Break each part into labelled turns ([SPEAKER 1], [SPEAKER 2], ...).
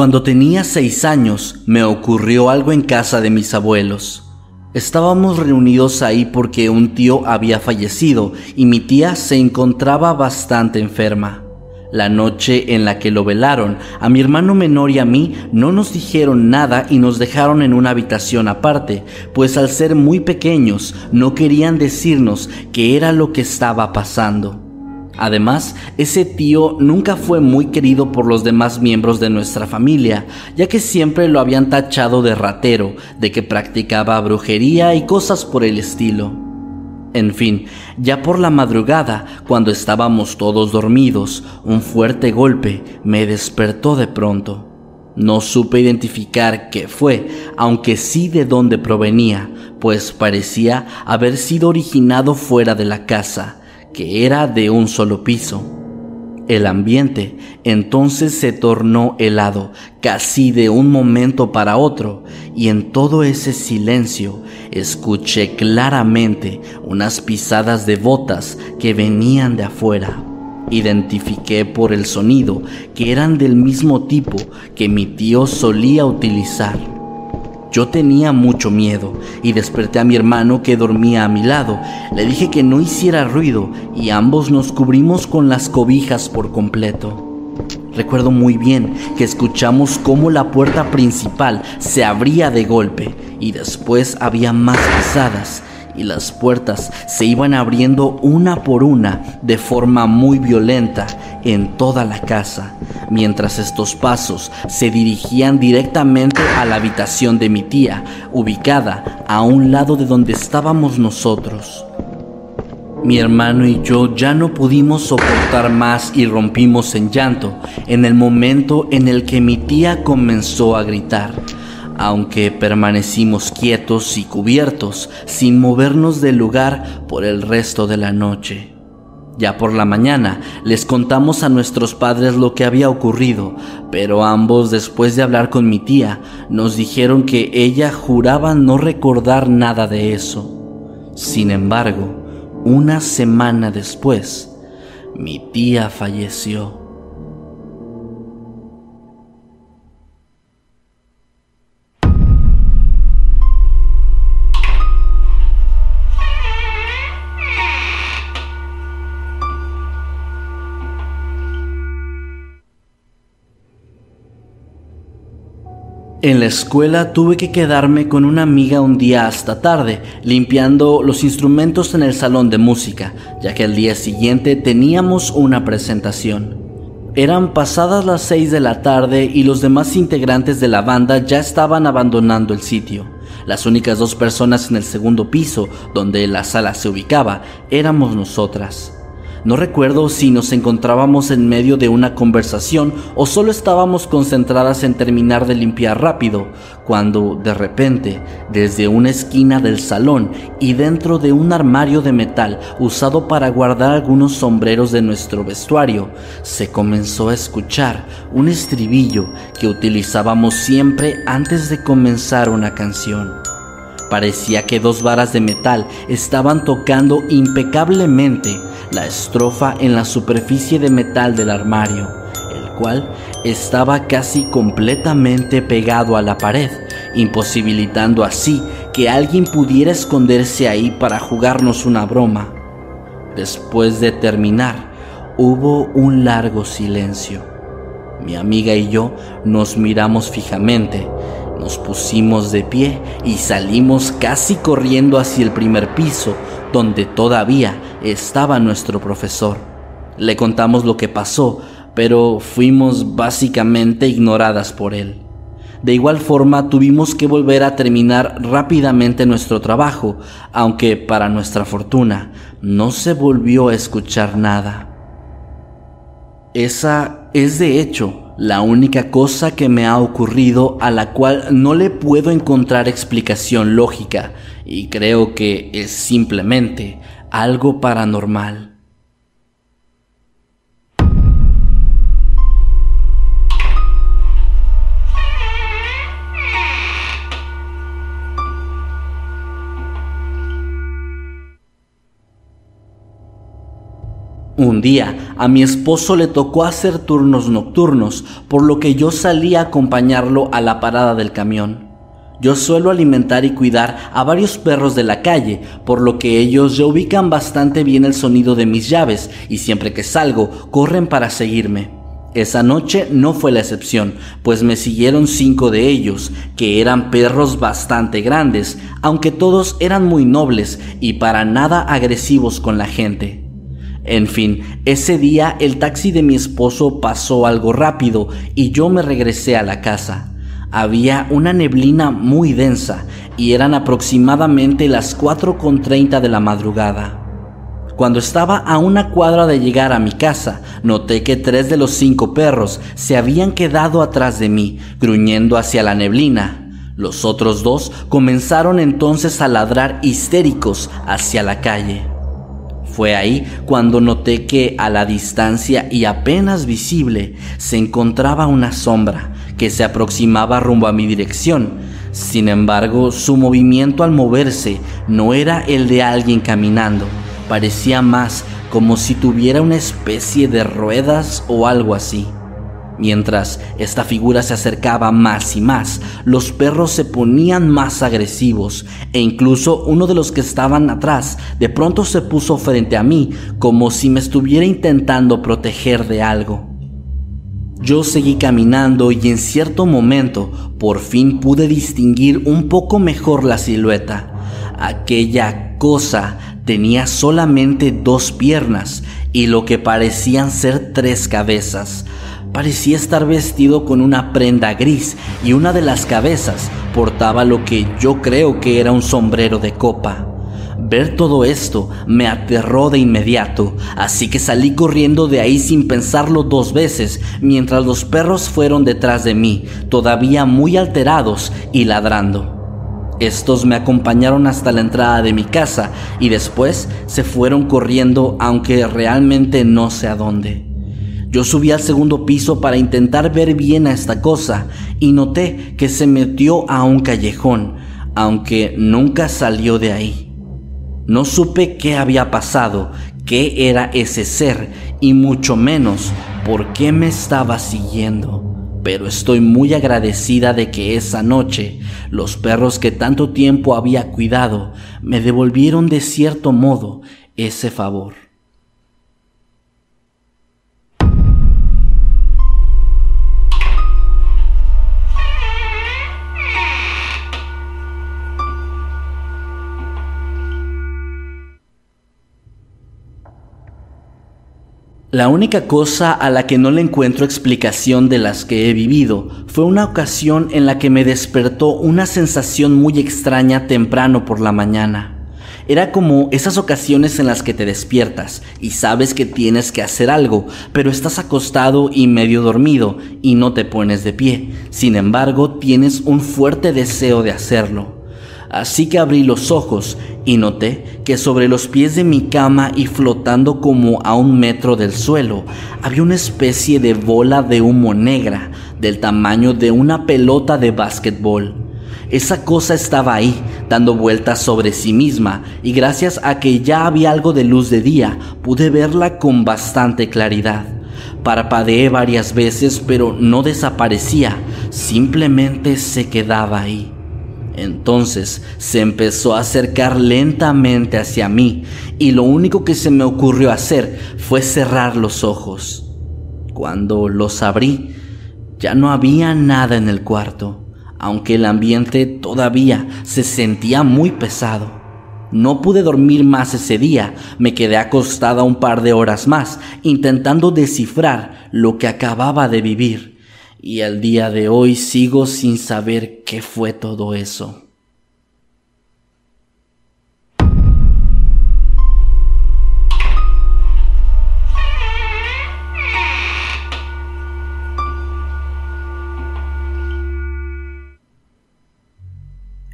[SPEAKER 1] Cuando tenía seis años me ocurrió algo en casa de mis abuelos. Estábamos reunidos ahí porque un tío había fallecido y mi tía se encontraba bastante enferma. La noche en la que lo velaron, a mi hermano menor y a mí no nos dijeron nada y nos dejaron en una habitación aparte, pues al ser muy pequeños no querían decirnos qué era lo que estaba pasando. Además, ese tío nunca fue muy querido por los demás miembros de nuestra familia, ya que siempre lo habían tachado de ratero, de que practicaba brujería y cosas por el estilo. En fin, ya por la madrugada, cuando estábamos todos dormidos, un fuerte golpe me despertó de pronto. No supe identificar qué fue, aunque sí de dónde provenía, pues parecía haber sido originado fuera de la casa que era de un solo piso. El ambiente entonces se tornó helado casi de un momento para otro y en todo ese silencio escuché claramente unas pisadas de botas que venían de afuera. Identifiqué por el sonido que eran del mismo tipo que mi tío solía utilizar. Yo tenía mucho miedo y desperté a mi hermano que dormía a mi lado. Le dije que no hiciera ruido y ambos nos cubrimos con las cobijas por completo. Recuerdo muy bien que escuchamos cómo la puerta principal se abría de golpe y después había más pisadas y las puertas se iban abriendo una por una de forma muy violenta en toda la casa, mientras estos pasos se dirigían directamente a la habitación de mi tía, ubicada a un lado de donde estábamos nosotros. Mi hermano y yo ya no pudimos soportar más y rompimos en llanto en el momento en el que mi tía comenzó a gritar aunque permanecimos quietos y cubiertos, sin movernos del lugar por el resto de la noche. Ya por la mañana les contamos a nuestros padres lo que había ocurrido, pero ambos después de hablar con mi tía nos dijeron que ella juraba no recordar nada de eso. Sin embargo, una semana después, mi tía falleció. En la escuela tuve que quedarme con una amiga un día hasta tarde, limpiando los instrumentos en el salón de música, ya que al día siguiente teníamos una presentación. Eran pasadas las seis de la tarde y los demás integrantes de la banda ya estaban abandonando el sitio. Las únicas dos personas en el segundo piso, donde la sala se ubicaba, éramos nosotras. No recuerdo si nos encontrábamos en medio de una conversación o solo estábamos concentradas en terminar de limpiar rápido, cuando de repente, desde una esquina del salón y dentro de un armario de metal usado para guardar algunos sombreros de nuestro vestuario, se comenzó a escuchar un estribillo que utilizábamos siempre antes de comenzar una canción. Parecía que dos varas de metal estaban tocando impecablemente la estrofa en la superficie de metal del armario, el cual estaba casi completamente pegado a la pared, imposibilitando así que alguien pudiera esconderse ahí para jugarnos una broma. Después de terminar, hubo un largo silencio. Mi amiga y yo nos miramos fijamente, nos pusimos de pie y salimos casi corriendo hacia el primer piso, donde todavía estaba nuestro profesor. Le contamos lo que pasó, pero fuimos básicamente ignoradas por él. De igual forma tuvimos que volver a terminar rápidamente nuestro trabajo, aunque para nuestra fortuna no se volvió a escuchar nada. Esa es de hecho la única cosa que me ha ocurrido a la cual no le puedo encontrar explicación lógica y creo que es simplemente algo paranormal. Un día a mi esposo le tocó hacer turnos nocturnos, por lo que yo salí a acompañarlo a la parada del camión. Yo suelo alimentar y cuidar a varios perros de la calle, por lo que ellos ya ubican bastante bien el sonido de mis llaves y siempre que salgo corren para seguirme. Esa noche no fue la excepción, pues me siguieron cinco de ellos, que eran perros bastante grandes, aunque todos eran muy nobles y para nada agresivos con la gente. En fin, ese día el taxi de mi esposo pasó algo rápido y yo me regresé a la casa. Había una neblina muy densa y eran aproximadamente las 4.30 de la madrugada. Cuando estaba a una cuadra de llegar a mi casa, noté que tres de los cinco perros se habían quedado atrás de mí, gruñendo hacia la neblina. Los otros dos comenzaron entonces a ladrar histéricos hacia la calle. Fue ahí cuando noté que a la distancia y apenas visible se encontraba una sombra que se aproximaba rumbo a mi dirección. Sin embargo, su movimiento al moverse no era el de alguien caminando, parecía más como si tuviera una especie de ruedas o algo así. Mientras esta figura se acercaba más y más, los perros se ponían más agresivos e incluso uno de los que estaban atrás de pronto se puso frente a mí como si me estuviera intentando proteger de algo. Yo seguí caminando y en cierto momento por fin pude distinguir un poco mejor la silueta. Aquella cosa tenía solamente dos piernas y lo que parecían ser tres cabezas. Parecía estar vestido con una prenda gris y una de las cabezas portaba lo que yo creo que era un sombrero de copa. Ver todo esto me aterró de inmediato, así que salí corriendo de ahí sin pensarlo dos veces, mientras los perros fueron detrás de mí, todavía muy alterados y ladrando. Estos me acompañaron hasta la entrada de mi casa y después se fueron corriendo aunque realmente no sé a dónde. Yo subí al segundo piso para intentar ver bien a esta cosa y noté que se metió a un callejón, aunque nunca salió de ahí. No supe qué había pasado, qué era ese ser y mucho menos por qué me estaba siguiendo. Pero estoy muy agradecida de que esa noche los perros que tanto tiempo había cuidado me devolvieron de cierto modo ese favor. La única cosa a la que no le encuentro explicación de las que he vivido fue una ocasión en la que me despertó una sensación muy extraña temprano por la mañana. Era como esas ocasiones en las que te despiertas y sabes que tienes que hacer algo, pero estás acostado y medio dormido y no te pones de pie. Sin embargo, tienes un fuerte deseo de hacerlo. Así que abrí los ojos y noté que sobre los pies de mi cama y flotando como a un metro del suelo había una especie de bola de humo negra del tamaño de una pelota de básquetbol. Esa cosa estaba ahí, dando vueltas sobre sí misma, y gracias a que ya había algo de luz de día, pude verla con bastante claridad. Parpadeé varias veces, pero no desaparecía, simplemente se quedaba ahí. Entonces se empezó a acercar lentamente hacia mí y lo único que se me ocurrió hacer fue cerrar los ojos. Cuando los abrí, ya no había nada en el cuarto, aunque el ambiente todavía se sentía muy pesado. No pude dormir más ese día, me quedé acostada un par de horas más, intentando descifrar lo que acababa de vivir, y al día de hoy sigo sin saber qué fue todo eso.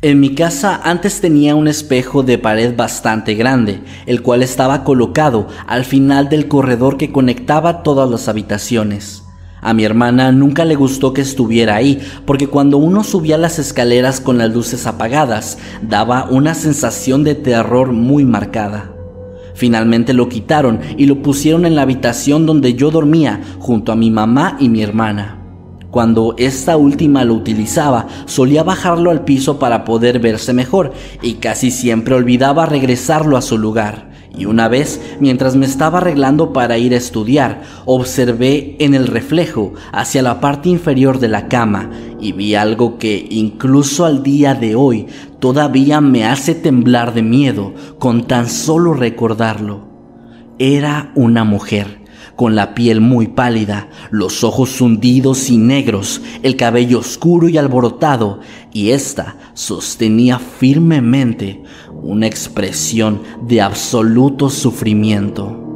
[SPEAKER 1] En mi casa antes tenía un espejo de pared bastante grande, el cual estaba colocado al final del corredor que conectaba todas las habitaciones. A mi hermana nunca le gustó que estuviera ahí, porque cuando uno subía las escaleras con las luces apagadas, daba una sensación de terror muy marcada. Finalmente lo quitaron y lo pusieron en la habitación donde yo dormía junto a mi mamá y mi hermana. Cuando esta última lo utilizaba, solía bajarlo al piso para poder verse mejor y casi siempre olvidaba regresarlo a su lugar. Y una vez, mientras me estaba arreglando para ir a estudiar, observé en el reflejo hacia la parte inferior de la cama y vi algo que incluso al día de hoy todavía me hace temblar de miedo con tan solo recordarlo. Era una mujer con la piel muy pálida, los ojos hundidos y negros, el cabello oscuro y alborotado, y ésta sostenía firmemente una expresión de absoluto sufrimiento.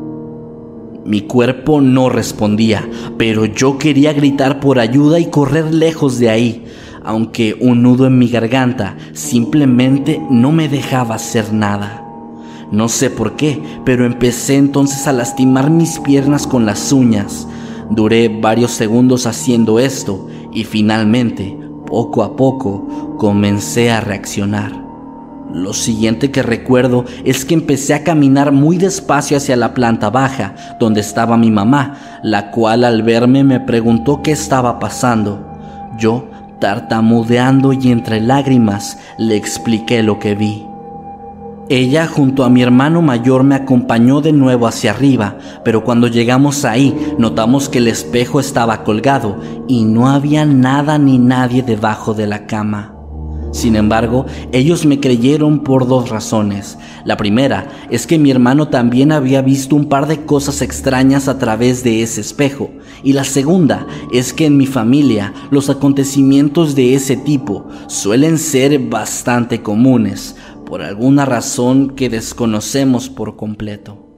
[SPEAKER 1] Mi cuerpo no respondía, pero yo quería gritar por ayuda y correr lejos de ahí, aunque un nudo en mi garganta simplemente no me dejaba hacer nada. No sé por qué, pero empecé entonces a lastimar mis piernas con las uñas. Duré varios segundos haciendo esto y finalmente, poco a poco, comencé a reaccionar. Lo siguiente que recuerdo es que empecé a caminar muy despacio hacia la planta baja, donde estaba mi mamá, la cual al verme me preguntó qué estaba pasando. Yo, tartamudeando y entre lágrimas, le expliqué lo que vi. Ella junto a mi hermano mayor me acompañó de nuevo hacia arriba, pero cuando llegamos ahí notamos que el espejo estaba colgado y no había nada ni nadie debajo de la cama. Sin embargo, ellos me creyeron por dos razones. La primera es que mi hermano también había visto un par de cosas extrañas a través de ese espejo. Y la segunda es que en mi familia los acontecimientos de ese tipo suelen ser bastante comunes, por alguna razón que desconocemos por completo.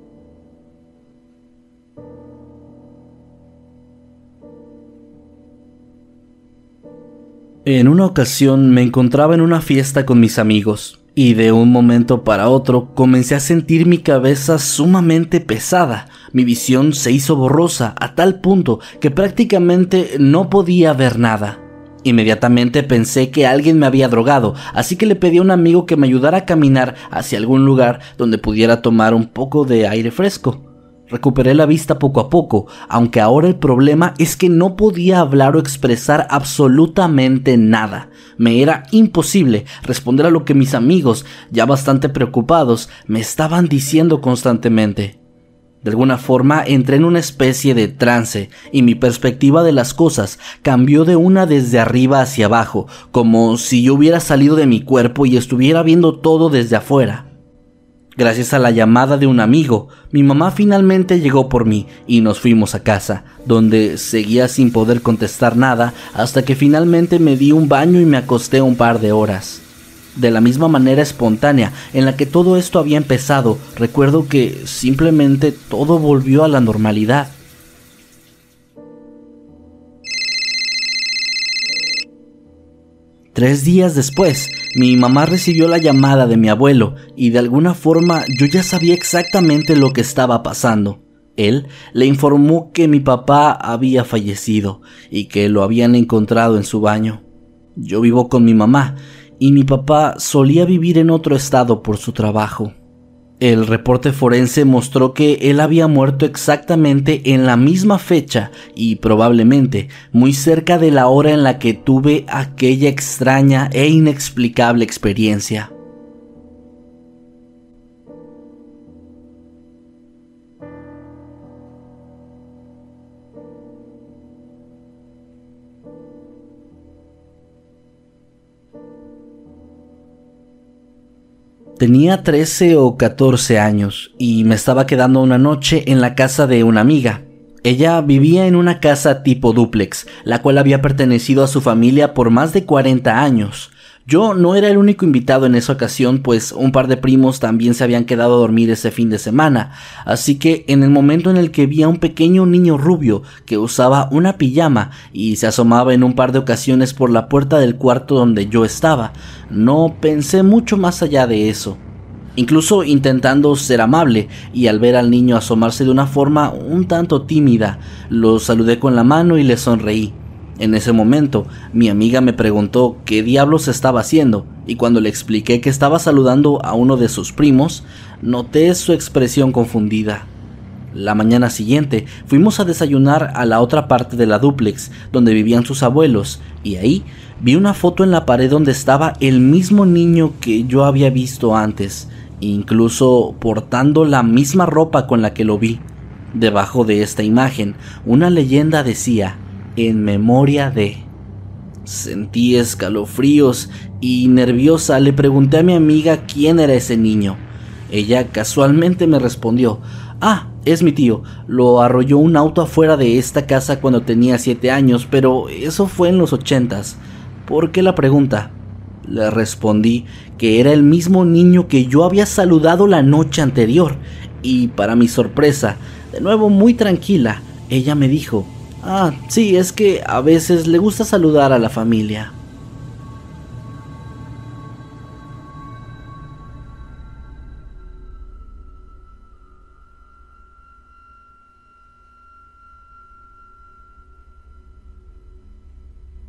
[SPEAKER 1] En una ocasión me encontraba en una fiesta con mis amigos y de un momento para otro comencé a sentir mi cabeza sumamente pesada. Mi visión se hizo borrosa a tal punto que prácticamente no podía ver nada. Inmediatamente pensé que alguien me había drogado, así que le pedí a un amigo que me ayudara a caminar hacia algún lugar donde pudiera tomar un poco de aire fresco. Recuperé la vista poco a poco, aunque ahora el problema es que no podía hablar o expresar absolutamente nada. Me era imposible responder a lo que mis amigos, ya bastante preocupados, me estaban diciendo constantemente. De alguna forma entré en una especie de trance y mi perspectiva de las cosas cambió de una desde arriba hacia abajo, como si yo hubiera salido de mi cuerpo y estuviera viendo todo desde afuera. Gracias a la llamada de un amigo, mi mamá finalmente llegó por mí y nos fuimos a casa, donde seguía sin poder contestar nada hasta que finalmente me di un baño y me acosté un par de horas de la misma manera espontánea en la que todo esto había empezado, recuerdo que simplemente todo volvió a la normalidad. Tres días después, mi mamá recibió la llamada de mi abuelo y de alguna forma yo ya sabía exactamente lo que estaba pasando. Él le informó que mi papá había fallecido y que lo habían encontrado en su baño. Yo vivo con mi mamá y mi papá solía vivir en otro estado por su trabajo. El reporte forense mostró que él había muerto exactamente en la misma fecha y probablemente muy cerca de la hora en la que tuve aquella extraña e inexplicable experiencia. Tenía 13 o 14 años y me estaba quedando una noche en la casa de una amiga. Ella vivía en una casa tipo duplex, la cual había pertenecido a su familia por más de 40 años. Yo no era el único invitado en esa ocasión, pues un par de primos también se habían quedado a dormir ese fin de semana, así que en el momento en el que vi a un pequeño niño rubio que usaba una pijama y se asomaba en un par de ocasiones por la puerta del cuarto donde yo estaba, no pensé mucho más allá de eso. Incluso intentando ser amable, y al ver al niño asomarse de una forma un tanto tímida, lo saludé con la mano y le sonreí. En ese momento, mi amiga me preguntó qué diablos estaba haciendo, y cuando le expliqué que estaba saludando a uno de sus primos, noté su expresión confundida. La mañana siguiente fuimos a desayunar a la otra parte de la dúplex, donde vivían sus abuelos, y ahí vi una foto en la pared donde estaba el mismo niño que yo había visto antes, incluso portando la misma ropa con la que lo vi. Debajo de esta imagen, una leyenda decía, en memoria de... Sentí escalofríos y nerviosa le pregunté a mi amiga quién era ese niño. Ella casualmente me respondió, ah, es mi tío, lo arrolló un auto afuera de esta casa cuando tenía siete años, pero eso fue en los ochentas. ¿Por qué la pregunta? Le respondí que era el mismo niño que yo había saludado la noche anterior, y para mi sorpresa, de nuevo muy tranquila, ella me dijo, Ah, sí, es que a veces le gusta saludar a la familia.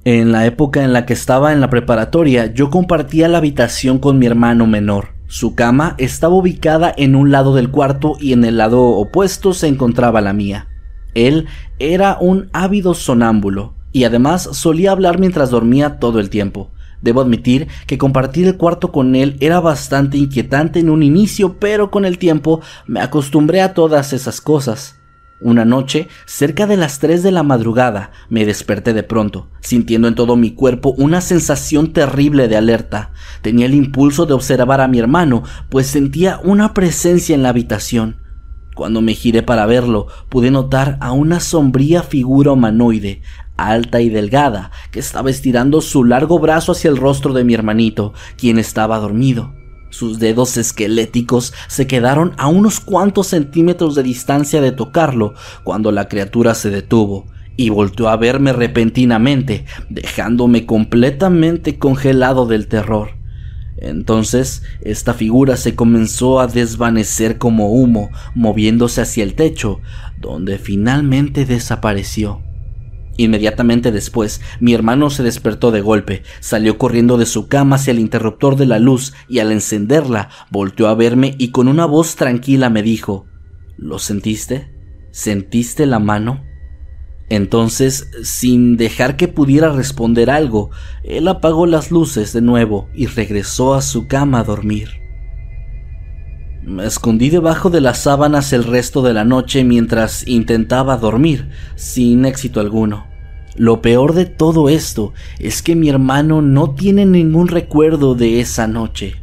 [SPEAKER 1] En la época en la que estaba en la preparatoria, yo compartía la habitación con mi hermano menor. Su cama estaba ubicada en un lado del cuarto y en el lado opuesto se encontraba la mía. Él era un ávido sonámbulo y además solía hablar mientras dormía todo el tiempo. Debo admitir que compartir el cuarto con él era bastante inquietante en un inicio, pero con el tiempo me acostumbré a todas esas cosas. Una noche, cerca de las 3 de la madrugada, me desperté de pronto, sintiendo en todo mi cuerpo una sensación terrible de alerta. Tenía el impulso de observar a mi hermano, pues sentía una presencia en la habitación. Cuando me giré para verlo, pude notar a una sombría figura humanoide, alta y delgada, que estaba estirando su largo brazo hacia el rostro de mi hermanito, quien estaba dormido. Sus dedos esqueléticos se quedaron a unos cuantos centímetros de distancia de tocarlo cuando la criatura se detuvo y volteó a verme repentinamente, dejándome completamente congelado del terror. Entonces, esta figura se comenzó a desvanecer como humo, moviéndose hacia el techo, donde finalmente desapareció. Inmediatamente después, mi hermano se despertó de golpe, salió corriendo de su cama hacia el interruptor de la luz y al encenderla volteó a verme y con una voz tranquila me dijo ¿Lo sentiste? ¿Sentiste la mano? Entonces, sin dejar que pudiera responder algo, él apagó las luces de nuevo y regresó a su cama a dormir. Me escondí debajo de las sábanas el resto de la noche mientras intentaba dormir, sin éxito alguno. Lo peor de todo esto es que mi hermano no tiene ningún recuerdo de esa noche.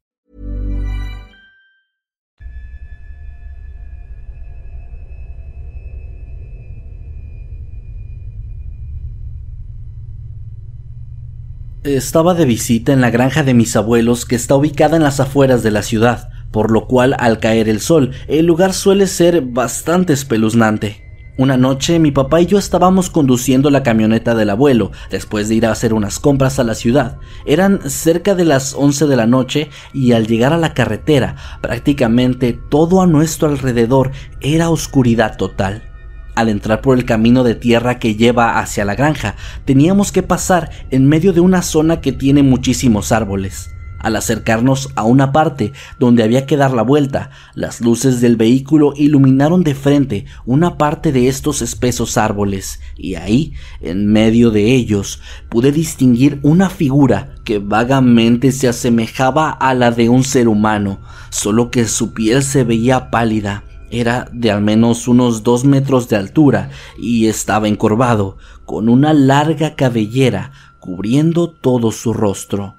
[SPEAKER 1] Estaba de visita en la granja de mis abuelos que está ubicada en las afueras de la ciudad, por lo cual al caer el sol el lugar suele ser bastante espeluznante. Una noche mi papá y yo estábamos conduciendo la camioneta del abuelo después de ir a hacer unas compras a la ciudad. Eran cerca de las 11 de la noche y al llegar a la carretera prácticamente todo a nuestro alrededor era oscuridad total. Al entrar por el camino de tierra que lleva hacia la granja, teníamos que pasar en medio de una zona que tiene muchísimos árboles. Al acercarnos a una parte donde había que dar la vuelta, las luces del vehículo iluminaron de frente una parte de estos espesos árboles, y ahí, en medio de ellos, pude distinguir una figura que vagamente se asemejaba a la de un ser humano, solo que su piel se veía pálida era de al menos unos dos metros de altura y estaba encorvado, con una larga cabellera cubriendo todo su rostro.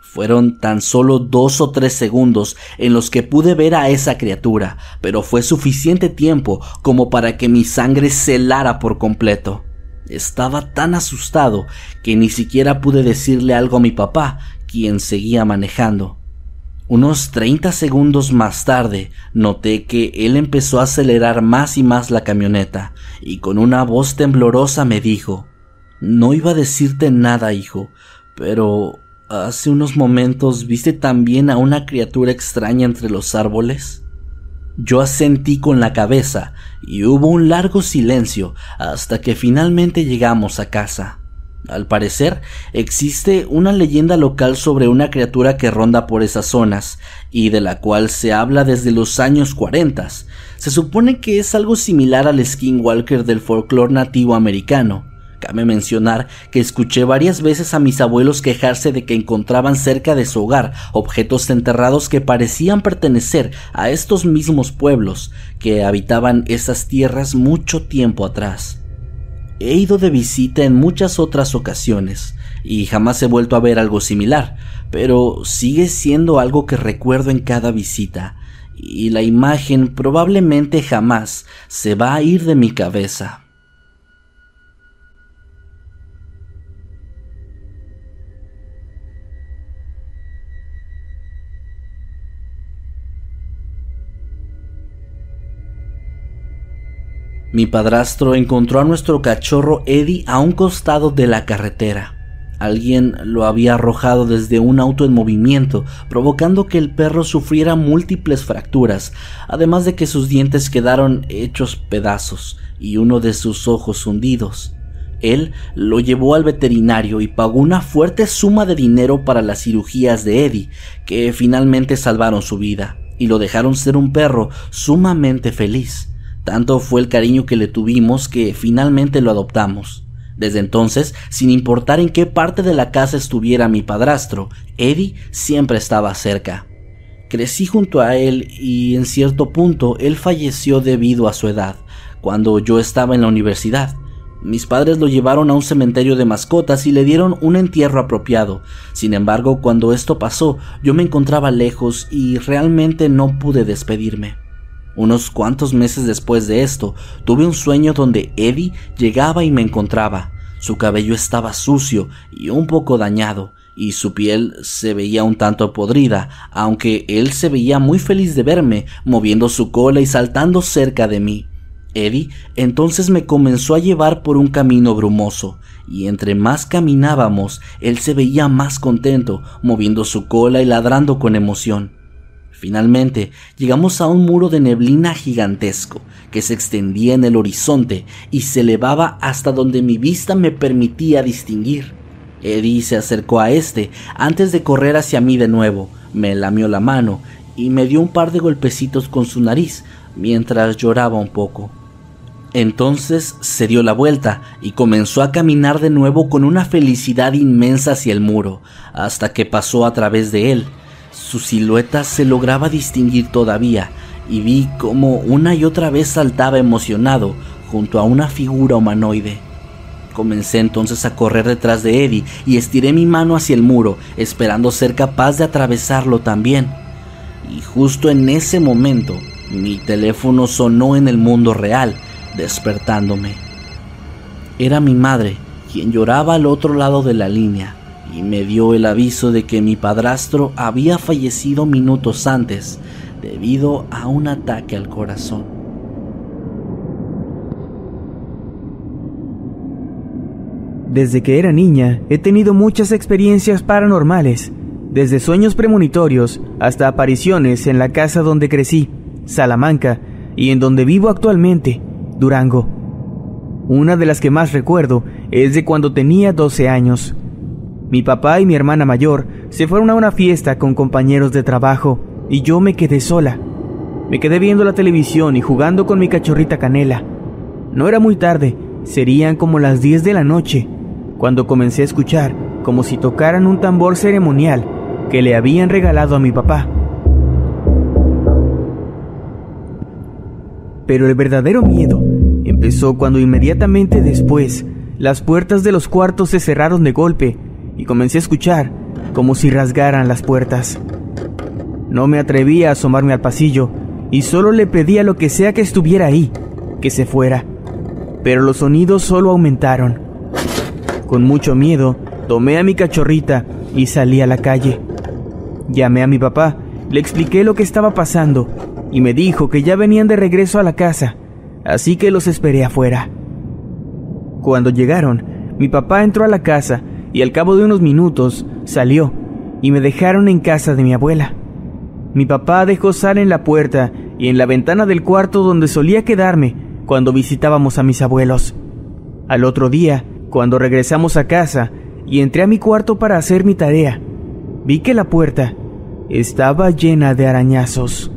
[SPEAKER 1] Fueron tan solo dos o tres segundos en los que pude ver a esa criatura, pero fue suficiente tiempo como para que mi sangre se helara por completo. Estaba tan asustado que ni siquiera pude decirle algo a mi papá, quien seguía manejando. Unos 30 segundos más tarde noté que él empezó a acelerar más y más la camioneta y con una voz temblorosa me dijo, No iba a decirte nada, hijo, pero hace unos momentos viste también a una criatura extraña entre los árboles. Yo asentí con la cabeza y hubo un largo silencio hasta que finalmente llegamos a casa. Al parecer, existe una leyenda local sobre una criatura que ronda por esas zonas y de la cual se habla desde los años 40. Se supone que es algo similar al skinwalker del folclore nativo americano. Cabe mencionar que escuché varias veces a mis abuelos quejarse de que encontraban cerca de su hogar objetos enterrados que parecían pertenecer a estos mismos pueblos que habitaban esas tierras mucho tiempo atrás. He ido de visita en muchas otras ocasiones y jamás he vuelto a ver algo similar, pero sigue siendo algo que recuerdo en cada visita y la imagen probablemente jamás se va a ir de mi cabeza. Mi padrastro encontró a nuestro cachorro Eddie a un costado de la carretera. Alguien lo había arrojado desde un auto en movimiento, provocando que el perro sufriera múltiples fracturas, además de que sus dientes quedaron hechos pedazos y uno de sus ojos hundidos. Él lo llevó al veterinario y pagó una fuerte suma de dinero para las cirugías de Eddie, que finalmente salvaron su vida y lo dejaron ser un perro sumamente feliz. Tanto fue el cariño que le tuvimos que finalmente lo adoptamos. Desde entonces, sin importar en qué parte de la casa estuviera mi padrastro, Eddie siempre estaba cerca. Crecí junto a él y en cierto punto él falleció debido a su edad, cuando yo estaba en la universidad. Mis padres lo llevaron a un cementerio de mascotas y le dieron un entierro apropiado. Sin embargo, cuando esto pasó, yo me encontraba lejos y realmente no pude despedirme. Unos cuantos meses después de esto, tuve un sueño donde Eddie llegaba y me encontraba. Su cabello estaba sucio y un poco dañado, y su piel se veía un tanto podrida, aunque él se veía muy feliz de verme, moviendo su cola y saltando cerca de mí. Eddie entonces me comenzó a llevar por un camino brumoso, y entre más caminábamos, él se veía más contento, moviendo su cola y ladrando con emoción. Finalmente, llegamos a un muro de neblina gigantesco que se extendía en el horizonte y se elevaba hasta donde mi vista me permitía distinguir. Eddie se acercó a este antes de correr hacia mí de nuevo, me lamió la mano y me dio un par de golpecitos con su nariz mientras lloraba un poco. Entonces se dio la vuelta y comenzó a caminar de nuevo con una felicidad inmensa hacia el muro, hasta que pasó a través de él su silueta se lograba distinguir todavía y vi cómo una y otra vez saltaba emocionado junto a una figura humanoide. Comencé entonces a correr detrás de Eddie y estiré mi mano hacia el muro, esperando ser capaz de atravesarlo también. Y justo en ese momento, mi teléfono sonó en el mundo real, despertándome. Era mi madre, quien lloraba al otro lado de la línea y me dio el aviso de que mi padrastro había fallecido minutos antes debido a un ataque al corazón.
[SPEAKER 2] Desde que era niña he tenido muchas experiencias paranormales, desde sueños premonitorios hasta apariciones en la casa donde crecí, Salamanca, y en donde vivo actualmente, Durango. Una de las que más recuerdo es de cuando tenía 12 años. Mi papá y mi hermana mayor se fueron a una fiesta con compañeros de trabajo y yo me quedé sola. Me quedé viendo la televisión y jugando con mi cachorrita Canela. No era muy tarde, serían como las 10 de la noche, cuando comencé a escuchar como si tocaran un tambor ceremonial que le habían regalado a mi papá. Pero el verdadero miedo empezó cuando inmediatamente después las puertas de los cuartos se cerraron de golpe y comencé a escuchar como si rasgaran las puertas. No me atreví a asomarme al pasillo y solo le pedí a lo que sea que estuviera ahí que se fuera. Pero los sonidos solo aumentaron. Con mucho miedo, tomé a mi cachorrita y salí a la calle. Llamé a mi papá, le expliqué lo que estaba pasando y me dijo que ya venían de regreso a la casa, así que los esperé afuera. Cuando llegaron, mi papá entró a la casa y al cabo de unos minutos salió y me dejaron en casa de mi abuela. Mi papá dejó sal en la puerta y en la ventana del cuarto donde solía quedarme cuando visitábamos a mis abuelos. Al otro día, cuando regresamos a casa y entré a mi cuarto para hacer mi tarea, vi que la puerta estaba llena de arañazos.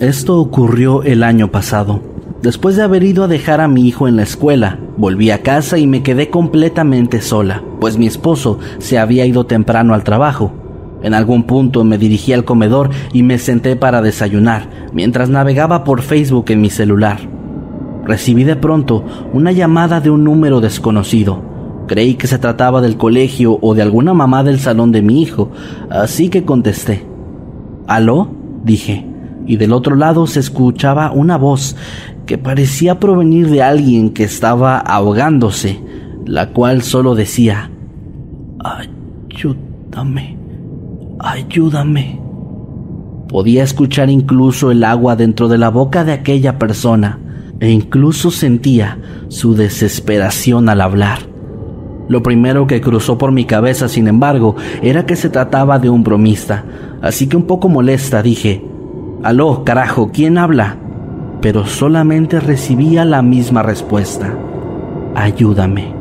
[SPEAKER 1] Esto ocurrió el año pasado. Después de haber ido a dejar a mi hijo en la escuela, volví a casa y me quedé completamente sola, pues mi esposo se había ido temprano al trabajo. En algún punto me dirigí al comedor y me senté para desayunar, mientras navegaba por Facebook en mi celular. Recibí de pronto una llamada de un número desconocido. Creí que se trataba del colegio o de alguna mamá del salón de mi hijo, así que contesté. ¿Aló? dije, y del otro lado se escuchaba una voz que parecía provenir de alguien que estaba ahogándose, la cual solo decía, ayúdame, ayúdame. Podía escuchar incluso el agua dentro de la boca de aquella persona e incluso sentía su desesperación al hablar. Lo primero que cruzó por mi cabeza, sin embargo, era que se trataba de un bromista, así que un poco molesta dije, Aló, carajo, ¿quién habla? pero solamente recibía la misma respuesta. Ayúdame.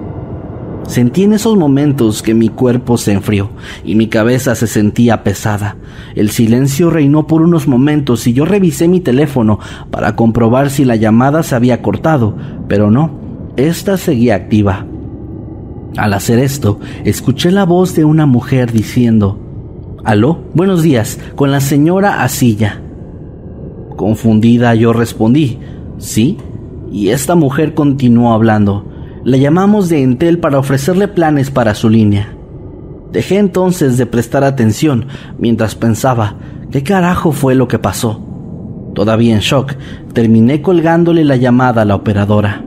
[SPEAKER 1] Sentí en esos momentos que mi cuerpo se enfrió y mi cabeza se sentía pesada. El silencio reinó por unos momentos y yo revisé mi teléfono para comprobar si la llamada se había cortado, pero no, esta seguía activa. Al hacer esto, escuché la voz de una mujer diciendo, Aló, buenos días, con la señora Asilla. Confundida yo respondí, sí, y esta mujer continuó hablando. La llamamos de Entel para ofrecerle planes para su línea. Dejé entonces de prestar atención mientras pensaba, ¿qué carajo fue lo que pasó? Todavía en shock, terminé colgándole la llamada a la operadora.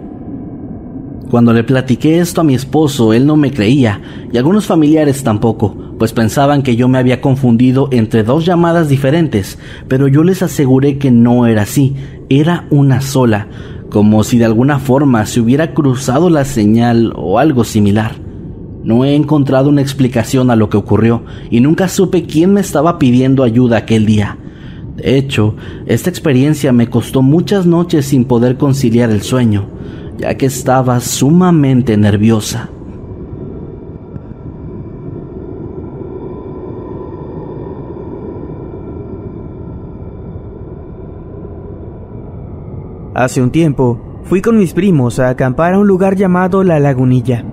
[SPEAKER 1] Cuando le platiqué esto a mi esposo, él no me creía, y algunos familiares tampoco, pues pensaban que yo me había confundido entre dos llamadas diferentes, pero yo les aseguré que no era así, era una sola, como si de alguna forma se hubiera cruzado la señal o algo similar. No he encontrado una explicación a lo que ocurrió y nunca supe quién me estaba pidiendo ayuda aquel día. De hecho, esta experiencia me costó muchas noches sin poder conciliar el sueño ya que estaba sumamente nerviosa.
[SPEAKER 2] Hace un tiempo, fui con mis primos a acampar a un lugar llamado La Lagunilla.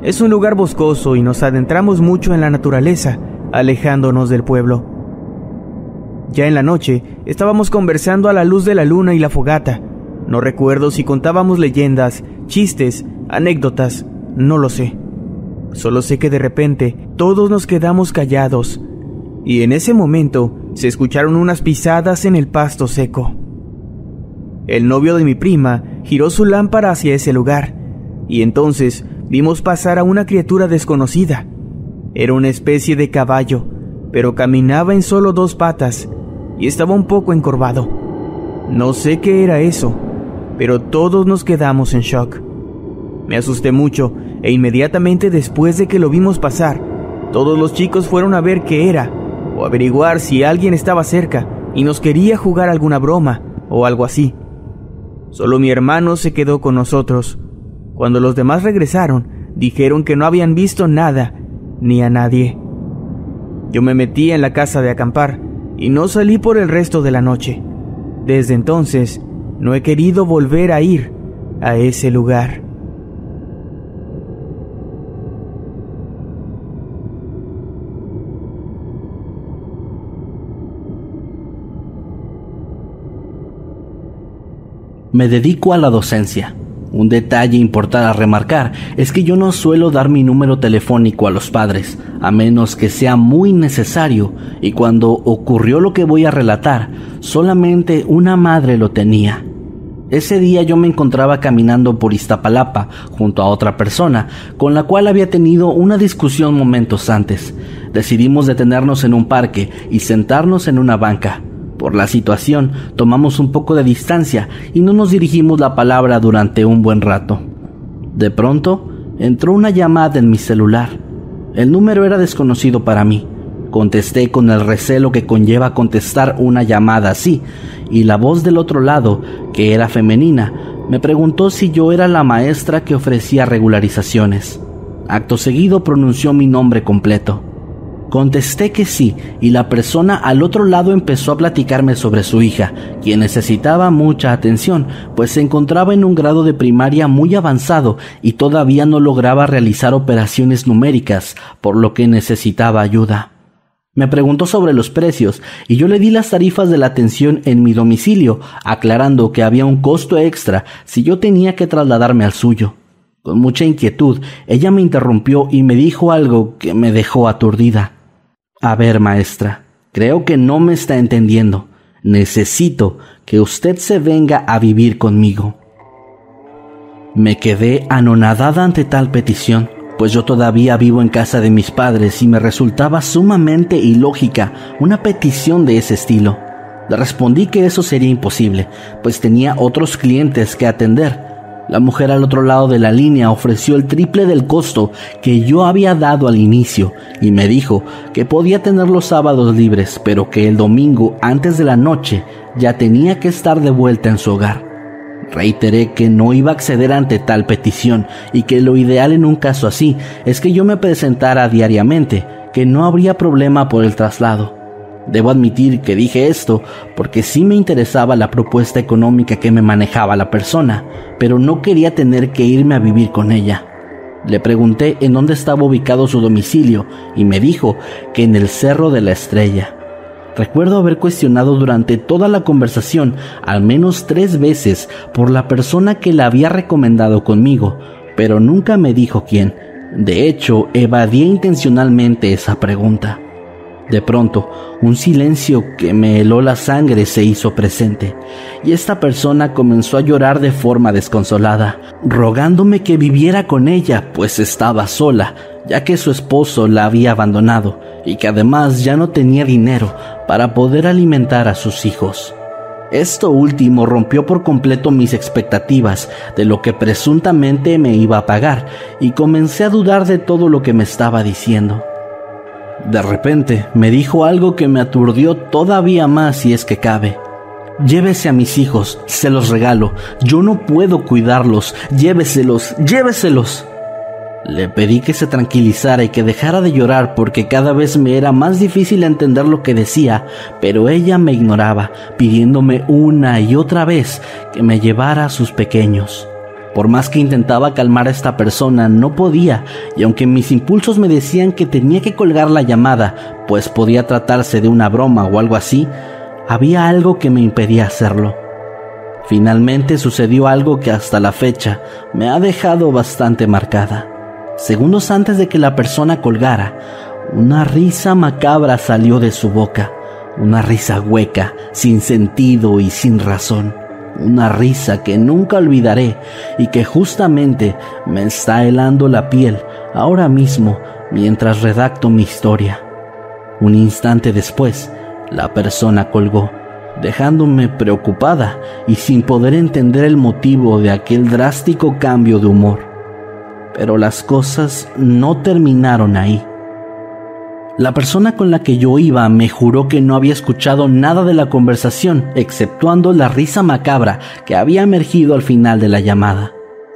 [SPEAKER 2] Es un lugar boscoso y nos adentramos mucho en la naturaleza, alejándonos del pueblo. Ya en la noche, estábamos conversando a la luz de la luna y la fogata, no recuerdo si contábamos leyendas, chistes, anécdotas, no lo sé. Solo sé que de repente todos nos quedamos callados y en ese momento se escucharon unas pisadas en el pasto seco. El novio de mi prima giró su lámpara hacia ese lugar, y entonces vimos pasar a una criatura desconocida. Era una especie de caballo, pero caminaba en solo dos patas y estaba un poco encorvado. No sé qué era eso, pero todos nos quedamos en shock. Me asusté mucho e inmediatamente después de que lo vimos pasar, todos los chicos fueron a ver qué era o averiguar si alguien estaba cerca y nos quería jugar alguna broma o algo así. Solo mi hermano se quedó con nosotros. Cuando los demás regresaron, dijeron que no habían visto nada ni a nadie. Yo me metí en la casa de acampar y no salí por el resto de la noche. Desde entonces, no he querido volver a ir a ese lugar.
[SPEAKER 1] Me dedico a la docencia. Un detalle importante a remarcar es que yo no suelo dar mi número telefónico a los padres, a menos que sea muy necesario, y cuando ocurrió lo que voy a relatar, solamente una madre lo tenía. Ese día yo me encontraba caminando por Iztapalapa junto a otra persona, con la cual había tenido una discusión momentos antes. Decidimos detenernos en un parque y sentarnos en una banca. Por la situación, tomamos un poco de distancia y no nos dirigimos la palabra durante un buen rato. De pronto, entró una llamada en mi celular. El número era desconocido para mí. Contesté con el recelo que conlleva contestar una llamada así, y la voz del otro lado, que era femenina, me preguntó si yo era la maestra que ofrecía regularizaciones. Acto seguido pronunció mi nombre completo. Contesté que sí, y la persona al otro lado empezó a platicarme sobre su hija, quien necesitaba mucha atención, pues se encontraba en un grado de primaria muy avanzado y todavía no lograba realizar operaciones numéricas, por lo que necesitaba ayuda. Me preguntó sobre los precios y yo le di las tarifas de la atención en mi domicilio, aclarando que había un costo extra si yo tenía que trasladarme al suyo. Con mucha inquietud, ella me interrumpió y me dijo algo que me dejó aturdida. A ver, maestra, creo que no me está entendiendo. Necesito que usted se venga a vivir conmigo. Me quedé anonadada ante tal petición, pues yo todavía vivo en casa de mis padres y me resultaba sumamente ilógica una petición de ese estilo. Le respondí que eso sería imposible, pues tenía otros clientes que atender la mujer al otro lado de la línea ofreció el triple del costo que yo había dado al inicio y me dijo que podía tener los sábados libres, pero que el domingo antes de la noche ya tenía que estar de vuelta en su hogar. Reiteré que no iba a acceder ante tal petición y que lo ideal en un caso así es que yo me presentara diariamente, que no habría problema por el traslado. Debo admitir que dije esto porque sí me interesaba la propuesta económica que me manejaba la persona, pero no quería tener que irme a vivir con ella. Le pregunté en dónde estaba ubicado su domicilio y me dijo que en el Cerro de la Estrella. Recuerdo haber cuestionado durante toda la conversación al menos tres veces por la persona que la había recomendado conmigo, pero nunca me dijo quién. De hecho, evadía intencionalmente esa pregunta. De pronto, un silencio que me heló la sangre se hizo presente, y esta persona comenzó a llorar de forma desconsolada, rogándome que viviera con ella, pues estaba sola, ya que su esposo la había abandonado, y que además ya no tenía dinero para poder alimentar a sus hijos. Esto último rompió por completo mis expectativas de lo que presuntamente me iba a pagar, y comencé a dudar de todo lo que me estaba diciendo. De repente me dijo algo que me aturdió todavía más si es que cabe. Llévese a mis hijos, se los regalo. Yo no puedo cuidarlos. Lléveselos, lléveselos. Le pedí que se tranquilizara y que dejara de llorar porque cada vez me era más difícil entender lo que decía, pero ella me ignoraba, pidiéndome una y otra vez que me llevara a sus pequeños. Por más que intentaba calmar a esta persona, no podía, y aunque mis impulsos me decían que tenía que colgar la llamada, pues podía tratarse de una broma o algo así, había algo que me impedía hacerlo. Finalmente sucedió algo que hasta la fecha me ha dejado bastante marcada. Segundos antes de que la persona colgara, una risa macabra salió de su boca. Una risa hueca, sin sentido y sin razón. Una risa que nunca olvidaré y que justamente me está helando la piel ahora mismo mientras redacto mi historia. Un instante después, la persona colgó, dejándome preocupada y sin poder entender el motivo de aquel drástico cambio de humor. Pero las cosas no terminaron ahí. La persona con la que yo iba me juró que no había escuchado nada de la conversación, exceptuando la risa macabra que había emergido al final de la llamada.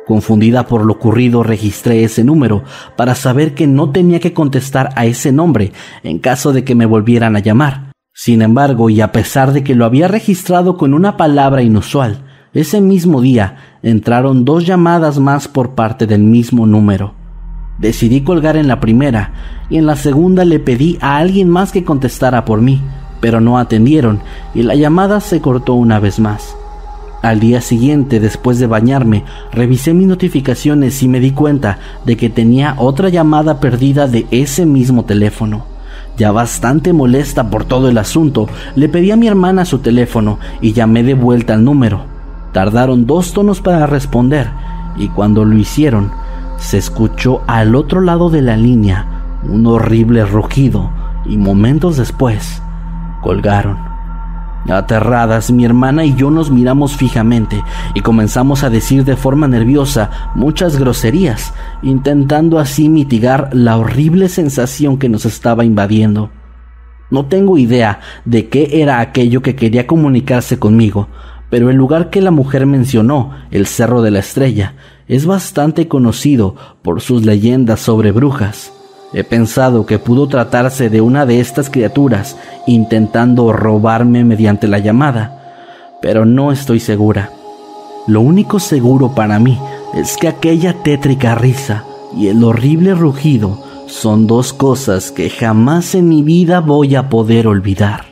[SPEAKER 1] Confundida por lo ocurrido, registré ese número para saber que no tenía que contestar a ese nombre en caso de que me volvieran a llamar. Sin embargo, y a pesar de que lo había registrado con una palabra inusual, ese mismo día entraron dos llamadas más por parte del mismo número. Decidí colgar en la primera y en la segunda le pedí a alguien más que contestara por mí, pero no atendieron y la llamada se cortó una vez más. Al día siguiente, después de bañarme, revisé mis notificaciones y me di cuenta de que tenía otra llamada perdida de ese mismo teléfono. Ya bastante molesta por todo el asunto, le pedí a mi hermana su teléfono y llamé de vuelta al número. Tardaron dos tonos para responder y cuando lo hicieron, se escuchó al otro lado de la línea un horrible rugido y momentos después colgaron. Aterradas, mi hermana y yo nos miramos fijamente y comenzamos a decir de forma nerviosa muchas groserías, intentando así mitigar la horrible sensación que nos estaba invadiendo. No tengo idea de qué era aquello que quería comunicarse conmigo, pero el lugar que la mujer mencionó, el Cerro de la Estrella, es bastante conocido por sus leyendas sobre brujas. He pensado que pudo tratarse de una de estas criaturas intentando robarme mediante la llamada, pero no estoy segura. Lo único seguro para mí es que aquella tétrica risa y el horrible rugido son dos cosas que jamás en mi vida voy a poder olvidar.